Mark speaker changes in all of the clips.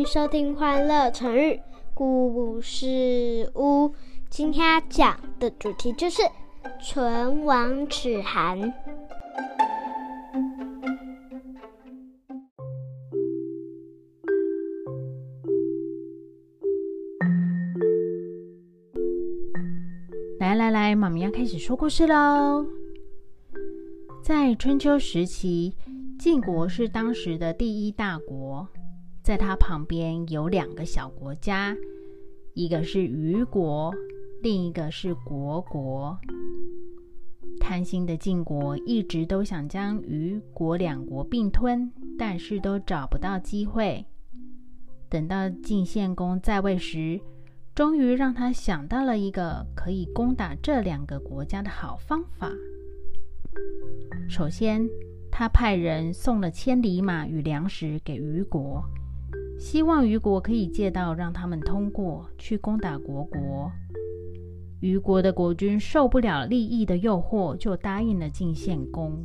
Speaker 1: 迎收听《欢乐成语故事屋》。今天要讲的主题就是“唇亡齿寒”。
Speaker 2: 来来来，妈咪要开始说故事喽。在春秋时期，晋国是当时的第一大国。在它旁边有两个小国家，一个是虞国，另一个是虢国。贪心的晋国一直都想将虞国两国并吞，但是都找不到机会。等到晋献公在位时，终于让他想到了一个可以攻打这两个国家的好方法。首先，他派人送了千里马与粮食给虞国。希望虞国可以借道让他们通过去攻打虢国。虞国的国君受不了利益的诱惑，就答应了晋献公。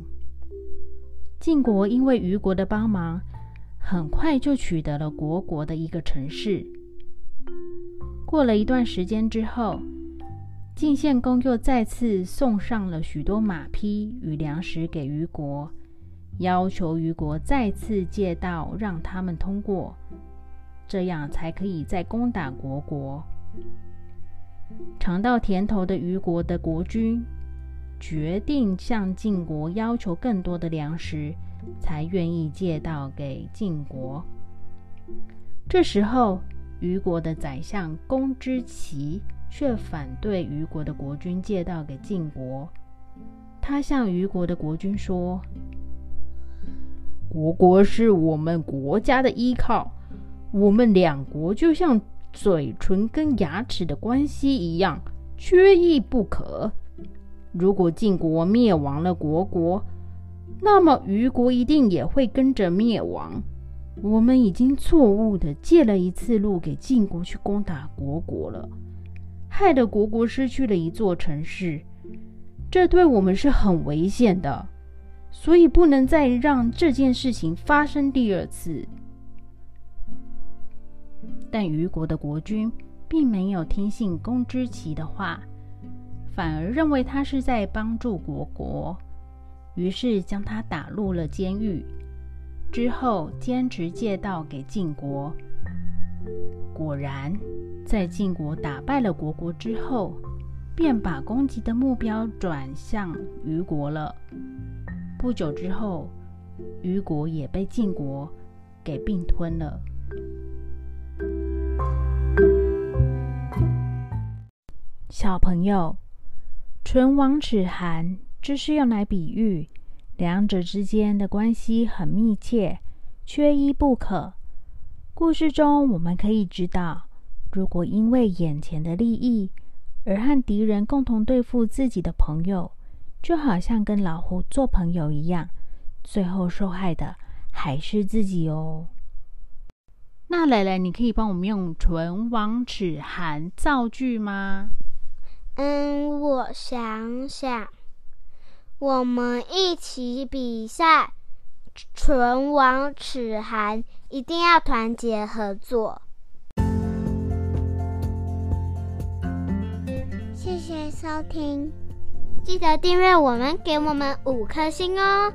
Speaker 2: 晋国因为虞国的帮忙，很快就取得了虢国的一个城市。过了一段时间之后，晋献公又再次送上了许多马匹与粮食给虞国，要求虞国再次借道让他们通过。这样才可以再攻打虢国。尝到甜头的虞国的国君决定向晋国要求更多的粮食，才愿意借道给晋国。这时候，虞国的宰相公之奇却反对虞国的国君借道给晋国。他向虞国的国君说：“虢国是我们国家的依靠。”我们两国就像嘴唇跟牙齿的关系一样，缺一不可。如果晋国灭亡了国国，那么虞国一定也会跟着灭亡。我们已经错误的借了一次路给晋国去攻打国国了，害得国国失去了一座城市，这对我们是很危险的。所以不能再让这件事情发生第二次。但虞国的国君并没有听信公之奇的话，反而认为他是在帮助国国，于是将他打入了监狱。之后坚持借道给晋国。果然，在晋国打败了国国之后，便把攻击的目标转向虞国了。不久之后，虞国也被晋国给并吞了。小朋友，唇亡齿寒，这是用来比喻两者之间的关系很密切，缺一不可。故事中我们可以知道，如果因为眼前的利益而和敌人共同对付自己的朋友，就好像跟老虎做朋友一样，最后受害的还是自己哦。那蕾蕾，你可以帮我们用“唇亡齿寒”造句吗？
Speaker 1: 嗯，我想想，我们一起比赛，唇亡齿寒，一定要团结合作。谢谢收听，记得订阅我们，给我们五颗星哦。